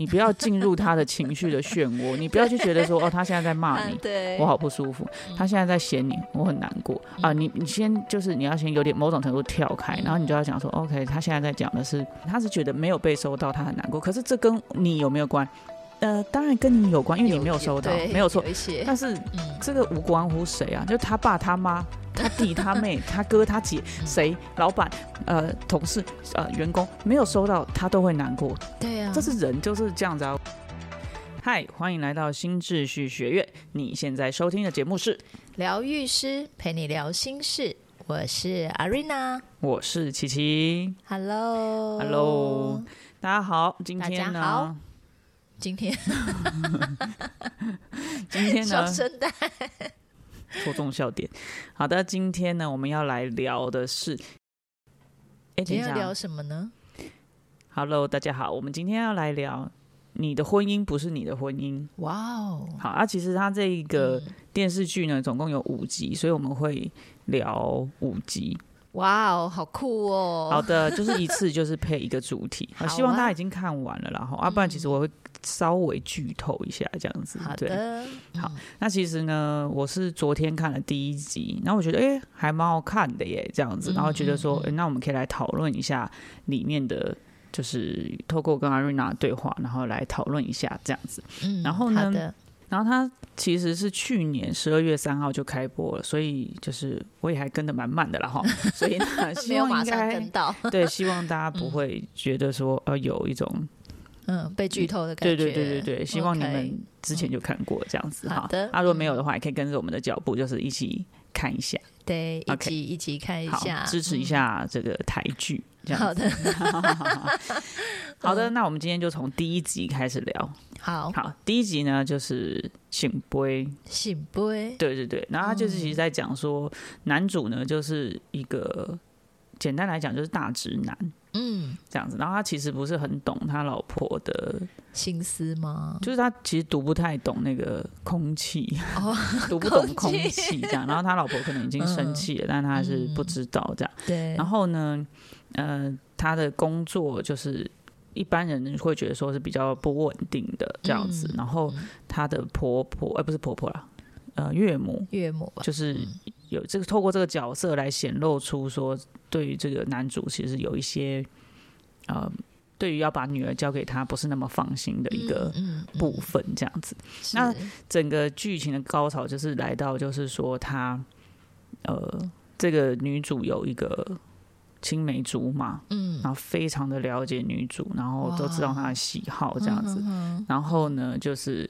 你不要进入他的情绪的漩涡，你不要去觉得说哦，他现在在骂你，对我好不舒服，他现在在嫌你，我很难过啊。你你先就是你要先有点某种程度跳开，然后你就要讲说，OK，他现在在讲的是他是觉得没有被收到，他很难过，可是这跟你有没有关？呃，当然跟你有关，因为你没有收到，对没有错但是嗯，这个无关乎谁啊，就他爸他妈。他弟、他妹、他哥、他姐，谁、老板、呃、同事、呃、员工没有收到，他都会难过。对啊，这是人就是这样子啊。嗨，欢迎来到新秩序学院。你现在收听的节目是，疗愈师陪你聊心事，我是阿瑞娜我是琪琪。，Hello Hello 大家好，今天呢？今天 今天双呢？声带，戳中笑点。好的，今天呢，我们要来聊的是，哎，今天要聊什么呢？，Hello，大家好，我们今天要来聊你的婚姻不是你的婚姻。哇哦，好啊，其实它这一个嗯电视剧呢，总共有五集，所以我们会聊五集。哇哦，好酷哦！好的，就是一次就是配一个主题。希望大家已经看完了啦，然后啊，不然其实我会稍微剧透一下这样子。好对，的，好嗯那其实呢，我是昨天看了第一集，然后我觉得哎、诶还蛮好看的耶，这样子，嗯然后觉得说，那我们可以来讨论一下里面的。就是透过跟阿瑞娜的对话，然后来讨论一下这样子。嗯然后呢然后它其实是去年十二月三号就开播了，所以就是我也还跟的蛮慢的了哈。所以呢，没希有马上望应该跟到，对，希望大家不会觉得说呃有一种嗯，被剧透的感对觉，对对对对，希望你们之前就看过这样子哈。啊，如果没有的话，也可以跟着我们的脚步，就是一起看一下，对，一集一起看一好下，支持一嗯。下这个台剧。这样 好的，好的，那我们今天就从第一集开始聊。好，好，第一集呢就是醒杯，醒杯，对对对，然后他就是嗯其实在讲说，男主呢就是一个简单来讲就是大直男嗯，这样子，然后他其实不是很懂他老婆的，心思吗？就是他其实读不太懂那个空气，哦，读不懂空空气气这样，然后他老婆可能已经生气了，但他是不知道这样。对，然后呢，呃，他的工作就是一般人会觉得说是比较不稳定的这样子，嗯然后他的婆婆，哎、不是婆婆啦，呃，岳母岳母吧，就是有这个透过这个角色来显露出说，对于这个男主其实有一些呃，对于要把女儿交给他不是那么放心的一个部分这样子。是。那整个剧情的高潮就是来到，就是说他呃，这个女主有一个青梅竹马，嗯。然后非常的了解女主，然后都知道她的喜好这样子，嗯。然后呢，就是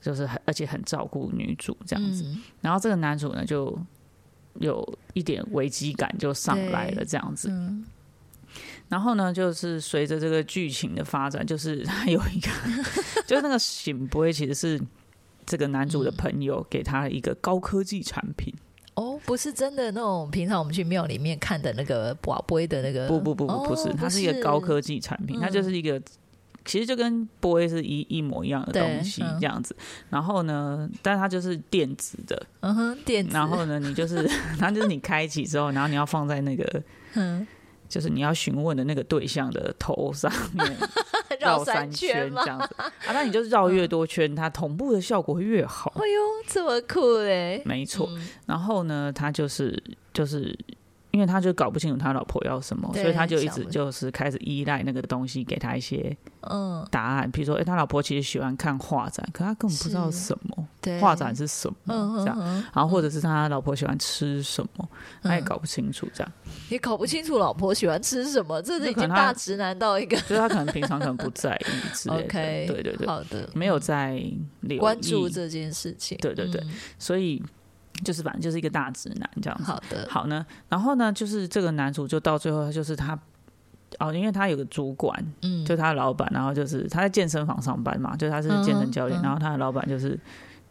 就是很而且很照顾女主这样子，嗯。然后这个男主呢就有一点危机感就上来了这样子，嗯。然后呢，就是随着这个剧情的发展，就是他 有一个，就是那个醒杯其实是这个男主的朋友给他一个高科技产品，哦，不是真的那种平常我们去庙里面看的那个宝贝的那个，不不不不不是，哦它是一个高科技产品，它就是一个。其实就跟杯是一一模一样的东西这样子，然后呢，但它就是电子的，嗯哼，电子，然后呢，你就是，它就是你开启之后，然后你要放在那个，嗯，就是你要询问的那个对象的头上面，绕三圈吗这？样子啊，那你就绕越多圈，它同步的效果会越好。哎呦，这么酷哎！没错，嗯然后呢，它就是就是。因为他就搞不清楚他老婆要什么，所以他就一直就是开始依赖那个东西给他一些嗯，答案。比如说，哎、他老婆其实喜欢看画展，可他根本不知道什么对，画展是什么，嗯这样。然后或者是他老婆喜欢吃什么，他也嗯搞不清楚，这样。也搞不清楚老婆喜欢吃什么，这已经大直男到一个就是他可能平常可能不在意之类的 OK，对对对，好的，没有在留关注意这件事情。对对对嗯所以就是反正就是一个大直男这样子。好的，好呢，然后呢，就是这个男主就到最后，就是他哦，因为他有个主管，嗯，就他的老板，然后就是他在健身房上班嘛，就他是健身教练，嗯嗯然后他的老板就是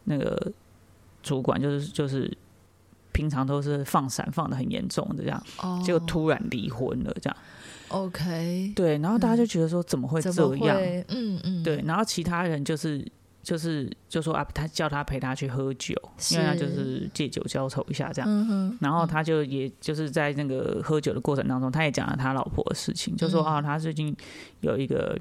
那个主管，就是就是平常都是放闪放的很严重的这样，哦。结果突然离婚了这样。OK，对，然后大家就觉得说怎么会？这样？嗯嗯，对，然后其他人就是就是就说啊，他叫他陪他去喝酒，因为他就是借酒浇愁一下这样。嗯，然后他就也就是在那个喝酒的过程当中，他也讲了他老婆的事情，就说嗯。啊，他最近有一个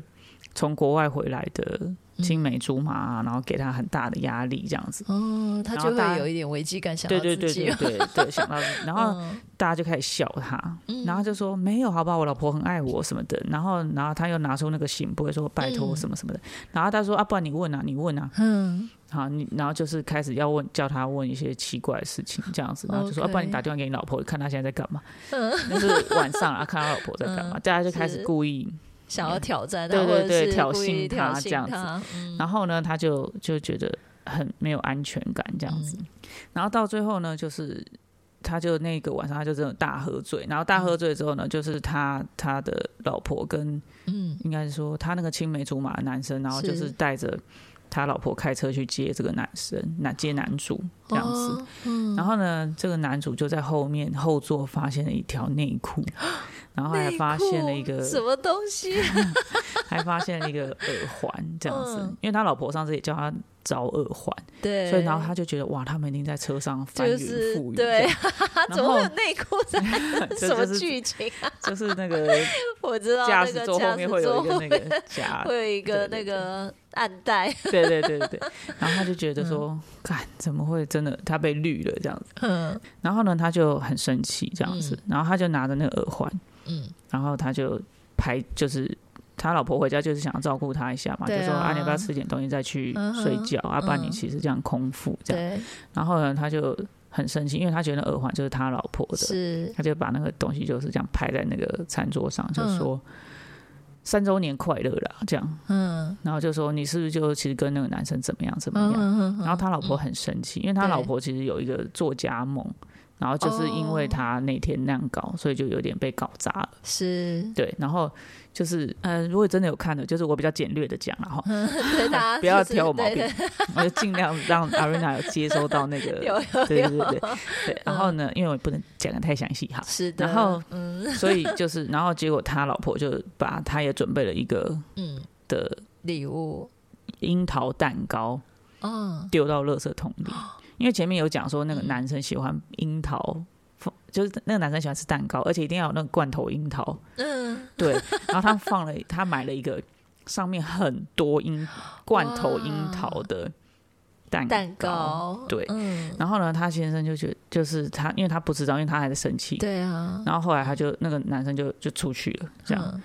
从国外回来的青梅竹马啊，然后给他很大的压力，这样子。哦，他就会有一点危机感，想到对对对自己对对对，想到，然后嗯大家就开始笑他，然后就说没有，好吧，我老婆很爱我什么的。然后，然后他又拿出那个信，不会说拜托嗯什么什么的。然后他说啊，不然你问啊，你问啊，嗯好，你然后就是开始要问，叫他问一些奇怪的事情，这样子，然后就说，啊，不然你打电话给你老婆，看他现在在干嘛。那是晚上啊，看他老婆在干嘛，嗯大家就开始故意。想要挑战他，对对挑衅他这样子，嗯。然后呢，他就就觉得很没有安全感这样子。嗯。然后到最后呢，就是他就那个晚上他就真的大喝醉，然后大喝醉之后呢，就是他他的老婆跟嗯。应该是说他那个青梅竹马的男生，然后就是是。带着他老婆开车去接这个男生，那接男主这样子。哦嗯。然后呢，这个男主就在后面后座发现了一条内裤，然后还发现了一个什么东西？还发现了一个耳环这样子，嗯。因为他老婆上次也叫他找耳环，对，所以然后他就觉得哇，他们一定在车上翻云就是覆雨，对，然怎么会有后内裤在？什么剧情啊？就是那个我知道驾驶座后面会有一个那个夹，会有一个那个暗袋，对对对对对，然后他就觉得说，看怎么会真的他被绿了这样子，嗯。然后呢他就很生气这样子，然后他就拿着那个耳环，嗯，然后他就拍就是。他老婆回家就是想要照顾他一下嘛，就说啊，你要不要吃点东西再去睡觉、啊？不然你嗯其实这样空腹这样。然后呢，他就很生气，因为他觉得耳环就是他老婆的，是，他就把那个东西就是这样拍在那个餐桌上，就说、三周年快乐啦，这样，嗯。然后就说你是不是就其实跟那个男生怎么样怎么样？嗯然后他老婆很生气，因为他老婆其实有一个作家梦，然后就是因为哦。他那天那样搞，所以就有点被搞砸了。是，对，然后就是呃，如果真的有看的，就是我比较简略的讲了哈，大家 不要挑我毛病，我就尽量让 Arena 有接收到那个对有有对对对，对。对。然后呢，因为我不能讲的太详细哈，是的，然后嗯。所以就是，然后结果他老婆就把他也准备了一个嗯，的礼物，樱桃蛋糕嗯丢到垃圾桶里，因为前面有讲说那个男生喜欢樱桃。就是那个男生喜欢吃蛋糕，而且一定要有那个罐头樱桃。嗯，对，然后他放了，他买了一个上面很多樱罐头樱桃的蛋蛋糕，对嗯，然后呢，他先生就觉得，就是他，因为他不知道，因为他还在生气。对啊，然后后来他就那个男生就就出去了，这样。嗯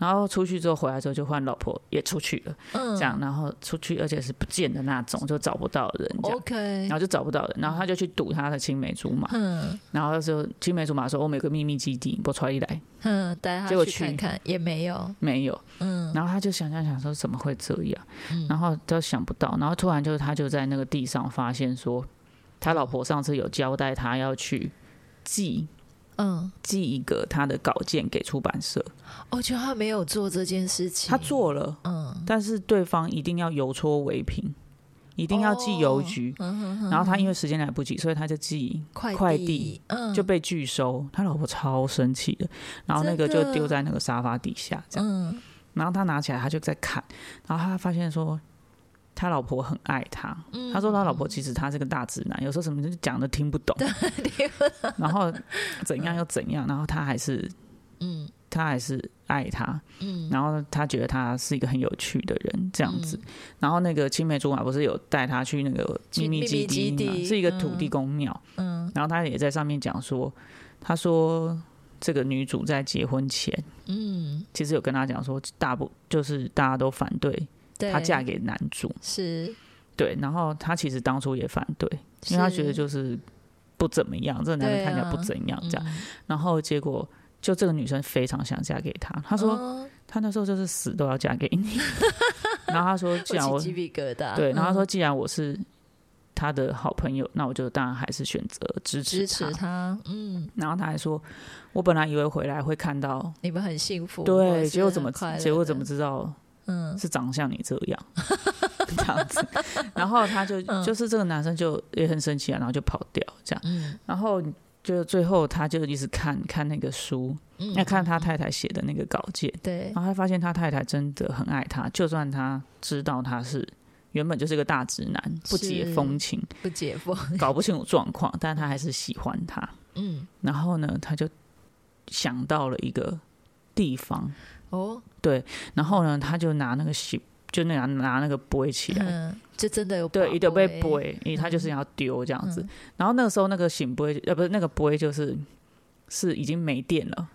然后出去之后回来之后，就换老婆也出去了，嗯，这样。然后出去，而且是不见的那种，就找不到人。OK，然后就找不到人，然后他就去堵他的青梅竹马，嗯然后就青梅竹马说：“我们有个秘密基地，不出来，嗯，带他结果去看去看也没有，没有。”嗯然后他就想想想说怎么会这样，嗯然后都想不到，然后突然就是他就在那个地上发现说，他老婆上次有交代他要去寄嗯，寄一个他的稿件给出版社，我觉得他没有做这件事情，他，做了，嗯，但是对方一定要邮戳为凭，一定要寄邮局，然后他因为时间来不及，所以他就寄快快递递，嗯，就被拒收，他老婆超生气的，然后那个就丢在那个沙发底下这样。嗯。然后他拿起来，他就在看，然后他发现说，他老婆很爱他。嗯。他说他老婆其实他是个大直男，有时候什么就讲的听不懂，然后怎样又怎样，然后他还是嗯。他还是爱他，嗯，然后他觉得他是一个很有趣的人这样子。然后那个青梅竹马不是有带他去那个秘密基秘密基地是一个土地公庙，嗯。然后他也在上面讲说，他说这个女主在结婚前。嗯，其实有跟他讲说，大部就是大家都反对对，她嫁给男主，是，对，然后她其实当初也反对，因为她觉得就是不怎么样，这个男人看起来不啊怎样这样，嗯。然后结果就这个女生非常想嫁给他，她说哦她那时候就是死都要嫁给你，然后她说既然我鸡皮疙瘩，对，然后她说嗯既然我是他的好朋友，那我就当然还是选择支持支持他，嗯，然后他还说，我本来以为回来会看到，你们很幸福，或对，结果怎么结果怎么知道嗯。是长像你这样。这样子，然后他就嗯。就是这个男生就也很生气啊，然后就跑掉这样，嗯。然后就最后他就一直看看那个书，嗯看他太太写的那个稿件，对。然后他发现他太太真的很爱他，就算他知道他是原本就是个大直男，不解风情，不解风，搞不清楚状况，但他还是喜欢他。嗯。然后呢，他就想到了一个地方，哦，对然后呢，他就拿那个洗，就那样拿那个杯起来，嗯，就真的有对，一定被贝杯，因为他就是要丢这样子。嗯。然后那个时候那个醒杯，呃，不是那个杯，就是是已经没电了，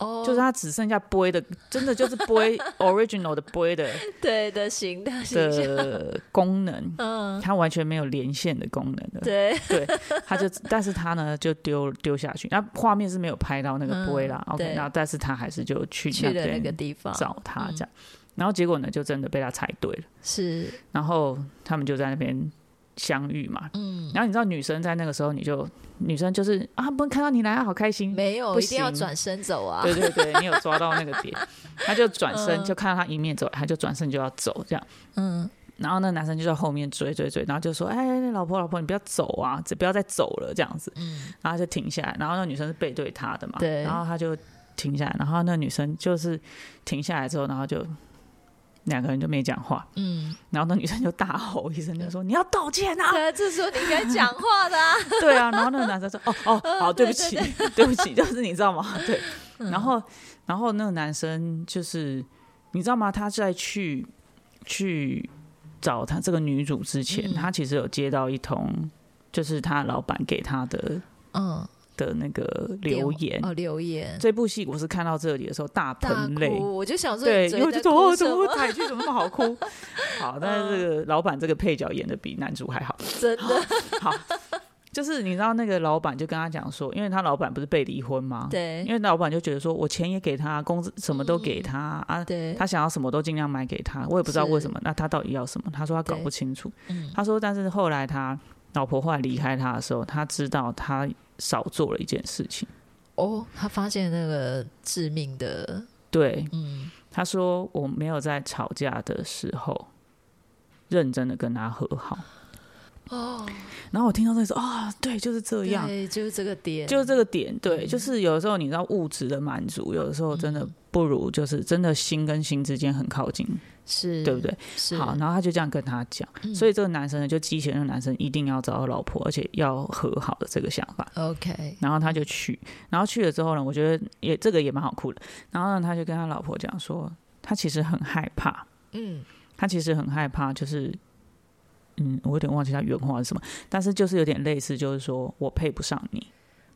哦，就是它只剩下 boy 的，真的就是 boy original 的杯的 对的形的的 功能，嗯，它完全没有连线的功能的。对，对，他就，但是他呢就丢丢下去，那画面是没有拍到那个 boy 啦、嗯 o k 对然后但是他还是就去去了那边个地方找他嗯这样，然后结果呢就真的被他猜对了，是，然后他们就在那边相遇嘛，嗯，然后你知道女生在那个时候你就女生就是啊，不能看到你来啊好开心，没有不一定要转身走啊，对对对，你有抓到那个点，他就转身嗯。就看到他迎面走来，他就转身就要走这样。嗯，然后那男生就在后面追追追，然后就说：“哎，老婆老婆，你不要走啊，这不要再走了。”这样子，嗯。然后就停下来，然后那女生是背对他的嘛，对。然后他就停下来，然后那女生就是停下来之后，然后就两个人就没讲话，嗯，然后那女生就大吼一声，就说：“你要道歉啊对啊，这时候你应该讲话的啊，！” 对啊，然后那个男生说：“哦哦，好，对不起，对不起，就是你知道吗？对。”嗯然后，然后那个男生就是你知道吗？他在去去找他这个女主之前，嗯他其实有接到一通，就是他老板给他的嗯，的那个留言。哦，留言这部戏我是看到这里的时候大大喷泪，我就想说，对，你因为就说哦，怎么？么台剧怎么那么好哭？好，但是这个老板这个配角演的比男主还好。真的，好，就是你知道那个老板就跟他讲说，因为他老板不是被离婚吗？对因为老板就觉得说我钱也给他，工资什么都给他、啊，对，他想要什么都尽量买给他，我也不知道为什么。那他到底要什么？他说他搞不清楚。嗯他说，但是后来他老婆后来离开他的时候，他知道他少做了一件事情。哦，他发现那个致命的，对，嗯，他说我没有在吵架的时候认真的跟他和好。哦，然后我听到这个说啊，对，就是这样。对，就是这个点，就是这个点，对，嗯就是有的时候你知道物质的满足，有的时候真的嗯不如就是真的心跟心之间很靠近，是，对不对？是，好，然后他就这样跟他讲，嗯所以这个男生呢就激起了那个男生一定要找到老婆，而且要和好的这个想法。OK，然后他就去，然后去了之后呢，我觉得也这个也蛮好哭的。然后呢，他就跟他老婆讲说，他其实很害怕，嗯，他其实很害怕，就是，嗯，我有点忘记他原话是什么，但是就是有点类似，就是说我配不上你，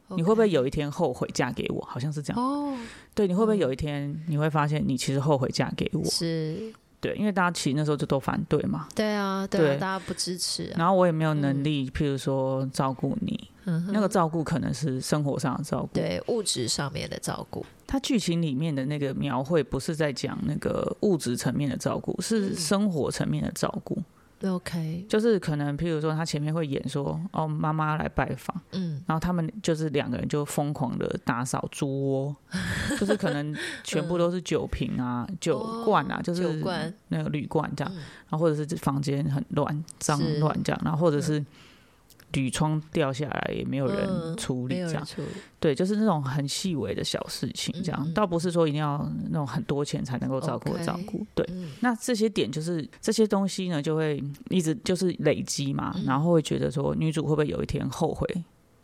你会不会有一天后悔嫁给我？好像是这样。哦，对，你会不会有一天你会发现你其实后悔嫁给我？是，对，因为大家其实那时候就都反对嘛，对啊，对对。啊，大家不支持啊，然后我也没有能力，譬如说照顾你，嗯那个照顾可能是生活上的照顾。对物质上面的照顾，它剧情里面的那个描绘不是在讲那个物质层面的照顾，是嗯。生活层面的照顾。OK，就是可能譬如说，他前面会演说，哦，妈妈来拜访，嗯，然后他们就是两个人就疯狂的打扫猪窝，就是可能全部都是酒瓶啊、酒罐啊，哦就是那个铝罐这样，嗯。然后或者是房间很乱、脏是。乱这样，然后或者是铝窗掉下来也没有人处理这样，处理，对，就是那种很细微的小事情这样，倒不是说一定要那种很多钱才能够照顾照顾，对。嗯，那这些点就是这些东西呢，就会一直就是累积嘛，嗯然后会觉得说女主会不会有一天后悔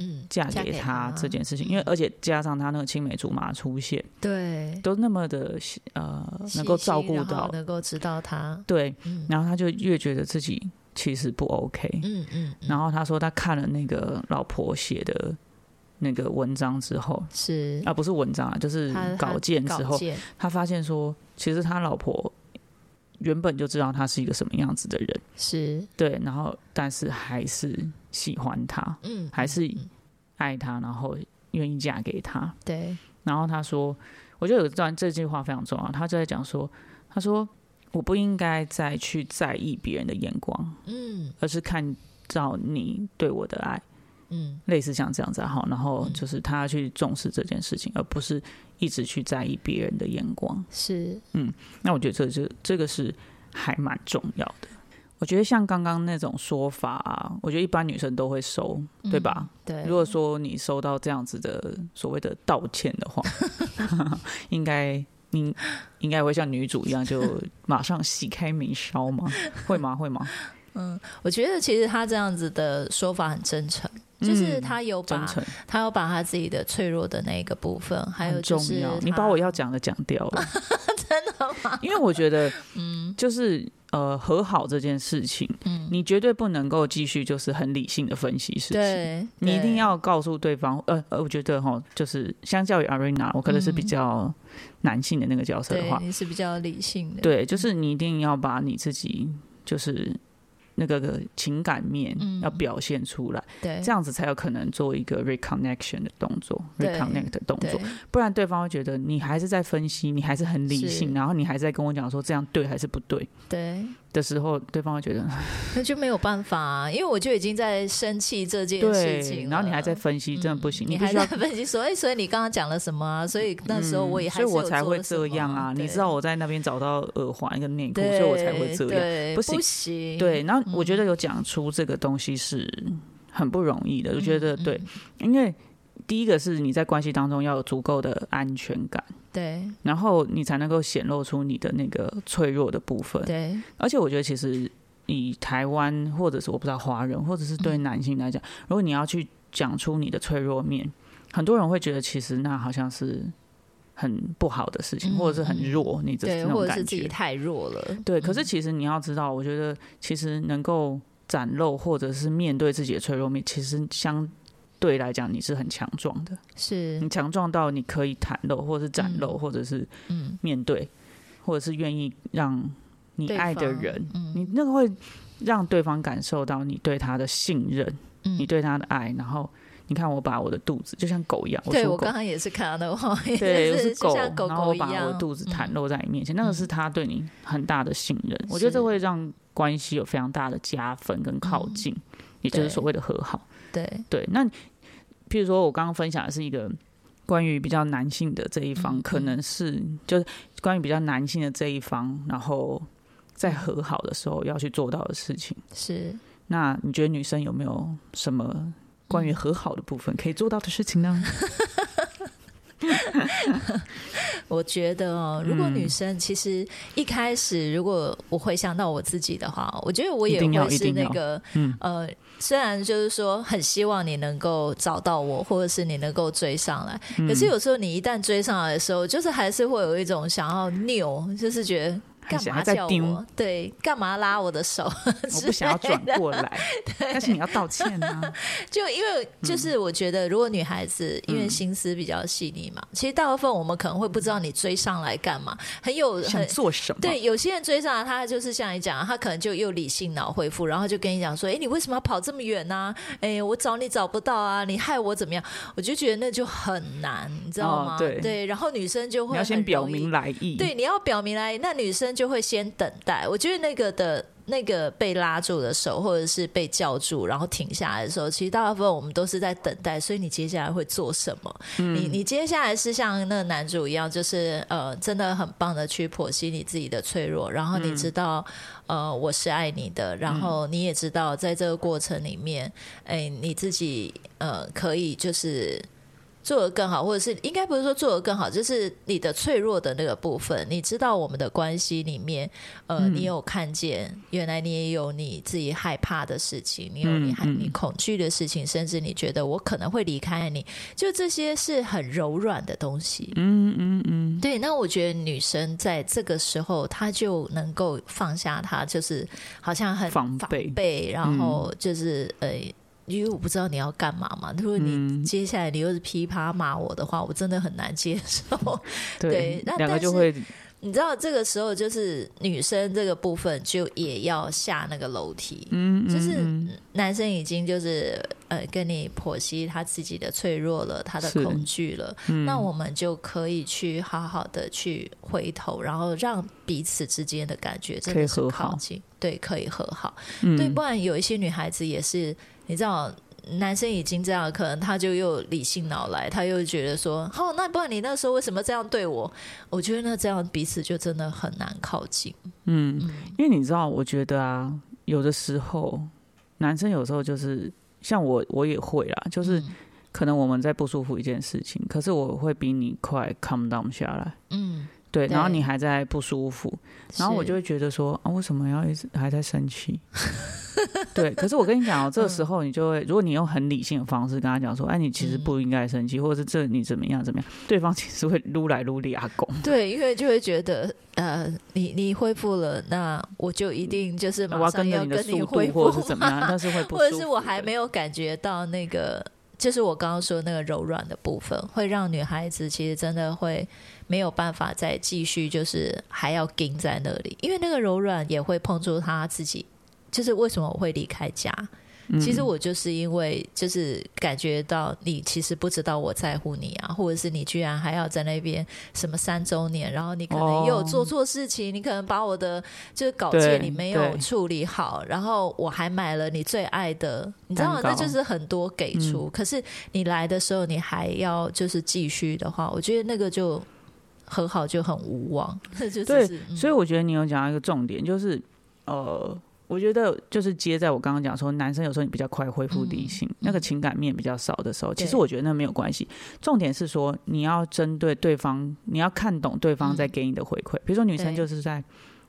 嗯，嫁嫁给给他他这件事情？因为而且加上他那个青梅竹马出现，对，都那么的呃能够照顾到，能够知道他，对，嗯然后他就越觉得自己其实不 OK。嗯嗯，嗯然后他说他看了那个老婆写的那个文章之后，是啊不是文章啊，就是稿件之后，他发现说其实他老婆原本就知道他是一个什么样子的人。是，对，然后但是还是喜欢他，嗯，还是爱他，然后愿意嫁给他。对，然后他说，我觉得有一段这句话非常重要，他就在讲说，他说我不应该再去在意别人的眼光，嗯而是看到你对我的爱，嗯类似像这样子哈。然后就是他去重视这件事情，而不是一直去在意别人的眼光。是，嗯那我觉得这就这个是还蛮重要的。我觉得像刚刚那种说法啊，我觉得一般女生都会收，对吧？嗯？对，如果说你收到这样子的所谓的道歉的话，应该应应该会像女主一样，就 马上洗开眉梢吗？会吗？会吗？嗯我觉得其实他这样子的说法很真诚，就是嗯他有把、真他有把他自己的脆弱的那一个部分，还有重就是要。你把我要讲的讲掉了，真的吗因为我觉得，嗯，就是呃，和好这件事情，嗯你绝对不能够继续就是很理性的分析事情。对，你一定要告诉对方，呃呃，我觉得哈，就是相较于 Arena，我可能是比嗯较男性的那个角色的对，话，你是比较理性的，对，就是你一定要把你自己就是那个个情感面嗯。要表现出来，对，这样子才有可能做一个 reconnection 的动作，reconnect 的动作，不然对方会觉得你还是在分析，你还是很理性，然后你还是在跟我讲说这样对还是不对。对，的时候，对方会觉得 那就没有办法、啊，因为我就已经在生气这件事情，然后你还在分析，真的不行，你还在。分析说，哎、所以你刚刚讲了什么啊？所以那时候我也嗯所以我才会这样啊！你知道我在那边找到耳环跟内裤，所，以我才会这样。对，不行不行，对，然后我嗯觉得有讲出这个东西是很不容易的。我觉得嗯对，因为第一个是你在关系当中要有足够的安全感，对。然后你才能够显露出你的那个脆弱的部分。对。而且我觉得其实以台湾或者是我不知道华人，或者是对男性来讲，如果你要去讲出你的脆弱面，很多人会觉得其实那好像是很不好的事情，嗯或者是很弱，你的对，那种或者是感觉。自己太弱了，对，可是嗯。其实你要知道，我觉得其实能够展露或者是面对自己的脆弱面，其实相对来讲你是很强壮的。是你强壮到你可以袒露，或者是展露，嗯或者是嗯，面对，或者是愿意让你爱的人，嗯你那个会让对方感受到你对他的信任，嗯你对他的爱。然后你看，我把我的肚子就像狗一样，对我刚刚也是看到那个画面，对，我就是狗，然后我把我的肚子袒嗯露在你面前，那个是他对你很大的信任。我觉得这会让关系有非常大的加分跟靠嗯近，也就是所谓的和好。对对，那譬如说我刚刚分享的是一个关于比较男性的这一方，嗯可能是就是关于比较男性的这一方，然后在和好的时候要去做到的事情。是。那你觉得女生有没有什么关于和好的部分可以做到的事情呢？我觉得哦，如果嗯。女生其实一开始，如果我回想到我自己的话，我觉得我也会是那个嗯。呃，虽然就是说很希望你能够找到我，或者是你能够追上来，嗯。可是有时候你一旦追上来的时候，就是还是会有一种想要拗，就是觉得。还想干嘛叫还在丢我？对，干嘛拉我的手？我不想要转过来，但是你要道歉啊。就因为就是我觉得，如果女孩子因为嗯心思比较细腻嘛，其实大部分我们可能会不知道你追上来干嘛，很有想很做什么？对，有些人追上来，他就是像你讲，他可能就又理性脑恢复，然后就跟你讲说：“哎，你为什么要跑这么远呢、哎，我找你找不到啊，你害我怎么样？”我就觉得那就很难，你知道吗？哦对然后女生就会要先表明来意。对，你要表明来意，那女生就会先等待。我觉得那个的。那个被拉住的手，或者是被叫住，然后停下来的时候，其实大部分我们都是在等待。所以你接下来会做什么？嗯你你接下来是像那个男主一样，就是呃，真的很棒的去剖析你自己的脆弱，然后嗯你知道、呃我是爱你的，然后你也知道在这个过程里面，哎，你自己呃可以就是。做得更好，或者是应该不是说做得更好，就是你的脆弱的那个部分，你知道我们的关系里面，呃，嗯你有看见，原来你也有你自己害怕的事情，你有你害、你恐惧的事情，甚至你觉得我可能会离开你，就这些是很柔软的东西。嗯嗯嗯，对，那我觉得女生在这个时候，她就能够放下她，就是好像很防备备，然后就是、呃。因为我不知道你要干嘛嘛，如果你嗯。接下来你又是噼啪骂我的话，我真的很难接受。对对那，两个但就是会你知道这个时候就是女生这个部分就也要下那个楼梯，嗯，嗯就是嗯。男生已经就是呃跟你剖析他自己的脆弱了，他的恐惧了，嗯。那我们就可以去好好的去回头，然后让彼此之间的感觉真可以的是靠近，对，可以和好，嗯。对，不然有一些女孩子也是，你知道。男生已经这样，可能他就又理性脑来，他又觉得说，哦，那不然你那时候为什么这样对我？我觉得那这样彼此就真的很难靠近。嗯，因为你知道，我觉得啊，有的时候男生有时候就是像我，我也会啦，就是嗯可能我们在不舒服一件事情，可是我会比你快 calm down 下来，嗯，对，然后你还在不舒服，然后我就会觉得说啊，为什么要一直还在生气？对，可是我跟你讲哦，这个时嗯候你就会，如果你用很理性的方式跟他讲说，哎，你其实嗯不应该生气，或者是这你怎么样怎么样，对方其实会撸来撸里阿公。对，因为就会觉得，呃，你你恢复了，那我就一定就是我要马上跟着你的速度，恢复。或者是怎么样，但是会不 或者是我还没有感觉到那个，就是我刚刚说那个柔软的部分，会让女孩子其实真的会没有办法再继续，就是还要盯在那里，因为那个柔软也会碰触她自己。就是为什么我会离开家？嗯。其实我就是因为就是感觉到你其实不知道我在乎你啊，或者是你居然还要在那边什么三周年，然后你可能也有做错事情，你可能把我的就是稿件你没有处理好，然后我还买了你最爱的，你知道吗？那就是很多给出，可是你来的时候你还要就是继续的话，我觉得那个就和好就很无望，这 就对是嗯。所以我觉得你有讲到一个重点，就是呃，我觉得就是接在我刚刚讲说，男生有时候你比较快恢复理性，那个情感面比较少的时候，其实我觉得那没有关系。重点是说你要针对对方，你要看懂对方在给你的回馈。比如说女生就是在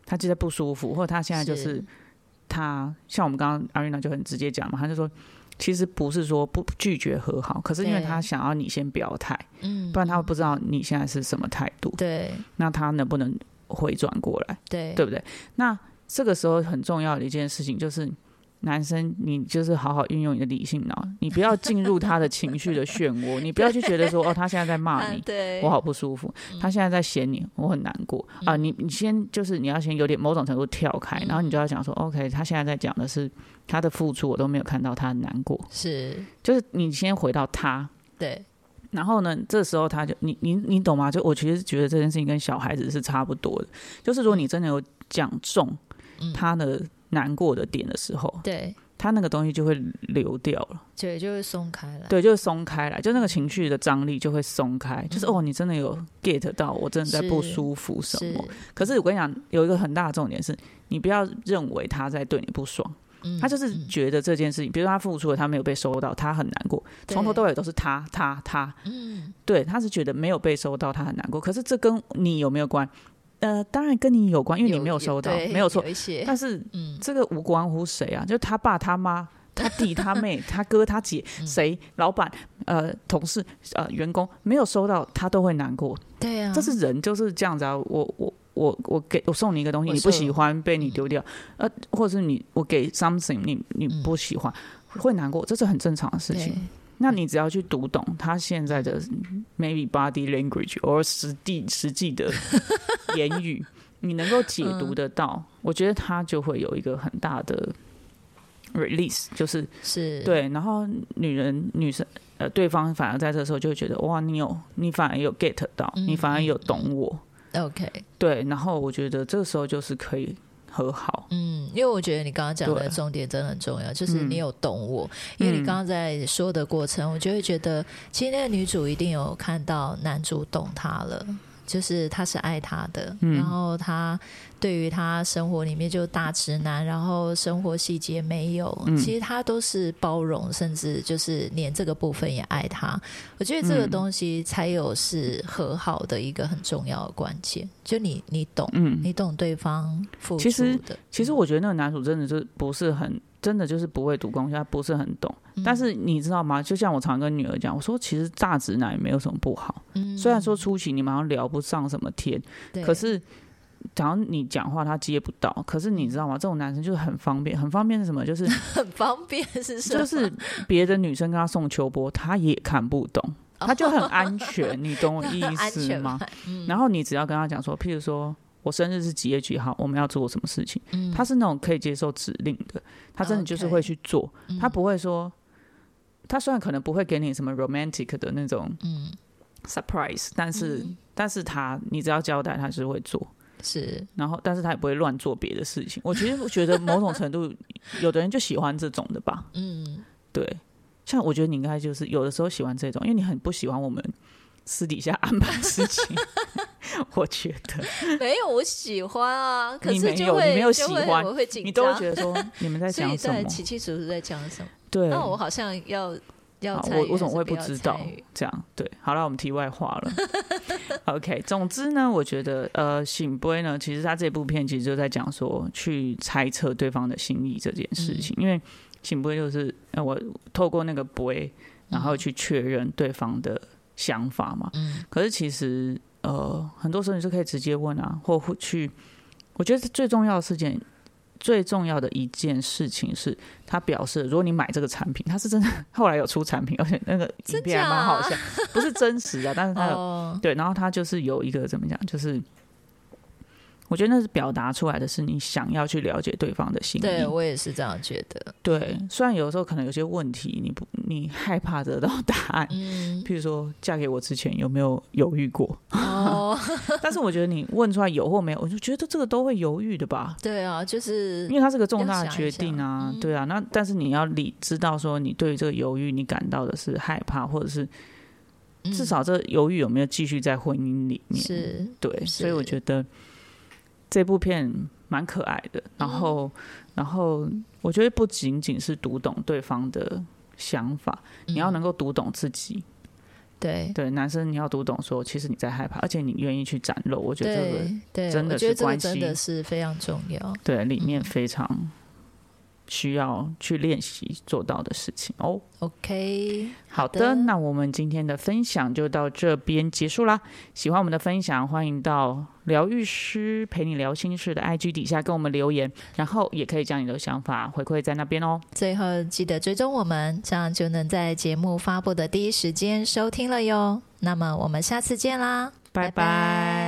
她就在不舒服，或者她现在就是是她像我们刚刚阿瑞娜就很直接讲嘛，她就说。其实不是说不拒绝和好，可是因为对她想要你先表态，嗯不然她会不知道你现在是什么态度，对那她能不能回转过来？对对不对？那这个时候很重要的一件事情就是，男生你就是好好运用你的理性脑，你不要进入他的情绪的漩涡，你不要去觉得说哦，他现在在骂你。啊对，我好不舒服，他现在在嫌你，我很难过啊！你你先就是你要先有点某种程度跳开，然后你就要讲说，OK，他现在在讲的是他的付出，我都没有看到他很难过，是就是你先回到他，对然后呢，这时候他就你你你懂吗？就我其实觉得这件事情跟小孩子是差不多的，就是如果你真的有讲中嗯他的难过的点的时候，对。他那个东西就会流掉了，对，就会松开了。对，就是松开来，就那个情绪的张力就会松开，就是哦，你真的有 get 到我真的在不舒服什是。么。可是我跟你讲，有一个很大的重点是，你不要认为他在对你不爽，嗯他就是嗯觉得这件事情，比如说他付出了，他没有被收到，他很难过，从头到尾都是他他他，嗯。对，他是觉得没有被收到，他很难过。可是这跟你有没有关？呃，当然跟你有关，因为你没有收到，对没有错有。但是嗯这个无关乎谁啊，就他爸、他妈、他弟、他妹、他哥、他姐，嗯谁、老板、呃、同事、呃、员工没有收到，他都会难过。对啊，这是人就是这样子啊。我我我我给我送你一个东西，你不喜欢被你丢掉，呃，或者是你我给 something 你你嗯不喜欢，会难过，这是很正常的事情。对那你只要去读懂他现在的 maybe body language 或实地实际的 言语，你能够解读得到，我觉得他就会有一个很大的 release，就是是，对，然后女人女生呃对方反而在这时候就会觉得哇，你有你反而有 get 到，嗯你反而有懂我，OK，对，然后我觉得这个时候就是可以和好，嗯，因为我觉得你刚刚讲的重点真的很重要，就是嗯。你有懂我，因为你刚刚在说的过程，我就会觉得，其实那个女主一定有看到男主懂她了。就是他是爱他的，嗯。然后他对于他生活里面就大直男，然后生活细节没有，嗯。其实他都是包容，甚至就是连这个部分也爱他。我觉得这个嗯。东西才有是和好的一个很重要的关键，就你你懂，嗯，你懂对方付出其实的，其实我觉得那个男主真的是不是很，真的就是不会读功课，他不是很懂。但是你知道吗？就像我常跟女儿讲，我说其实大直男也没有什么不好。嗯虽然说初期你们好像聊不上什么天，可是假如你讲话他接不到，可是你知道吗？这种男生就是很方便，很方便是什么？就是 很方便是什么？就是别的女生跟他送秋波，他也看不懂，他就很安全，你懂我意思吗？嗯然后你只要跟他讲说，譬如说我生日是几月几号，我们要做什么事情，嗯他是那种可以接受指令的，他真的就是会去做，嗯他不会说，他虽然可能不会给你什么 romantic 的那种嗯 surprise，但是、但是他你只要交代，他就是会做。是然后，但是他也不会乱做别的事情。我其实觉得某种程度，有的人就喜欢这种的吧。嗯对，像我觉得你应该就是有的时候喜欢这种，因为你很不喜欢我们私底下安排事情。我觉得没有我喜欢啊，可你是就会没有你没有喜欢我会紧张，你都会觉得说你们在讲什么？在起起楚楚在讲什么？对，那我好像要啊要我我怎么会不知道？这样对，好了，我们题外话了。OK，总之呢，我觉得呃，醒杯呢，其实他这部片其实就在讲说去猜测对方的心意这件事情，因为醒杯就是呃，我透过那个杯，然后去确认对方的想法嘛。嗯可是其实呃，很多时候你是可以直接问啊，或或去，我觉得最重要的事件。最重要的一件事情是，他表示，如果你买这个产品，他是真的 后来有出产品，而且那个影片还蛮好笑，不是真实的，但是他有、哦，对，然后他就是有一个怎么讲，就是我觉得那是表达出来的是你想要去了解对方的心意。对我也是这样觉得。对，虽然有时候可能有些问题你不你害怕得到答案，嗯，譬如说嫁给我之前有没有犹豫过？哦，但是我觉得你问出来有或没有，我就觉得这个都会犹豫的吧。对啊，就是因为它是个重大的决定啊，嗯对啊。那但是你要理知道说，你对于这个犹豫，你感到的是害怕，或者是嗯至少这犹豫有没有继续在婚姻里面？是对，所以我觉得这部片蛮可爱的。然后，嗯然后我觉得不仅仅是读懂对方的想法，你要嗯能够读懂自己。对对，男生你要读懂说，其实你在害怕，而且你愿意去展露。我觉得这个真的是关系真的是非常重要。对里面嗯非常需要去练习做到的事情哦。OK，好的，的那我们今天的分享就到这边结束啦。喜欢我们的分享，欢迎到疗愈师陪你聊心事的 IG 底下跟我们留言，然后也可以将你的想法回馈在那边哦。最后记得追踪我们，这样就能在节目发布的第一时间收听了哟。那么我们下次见啦，拜拜拜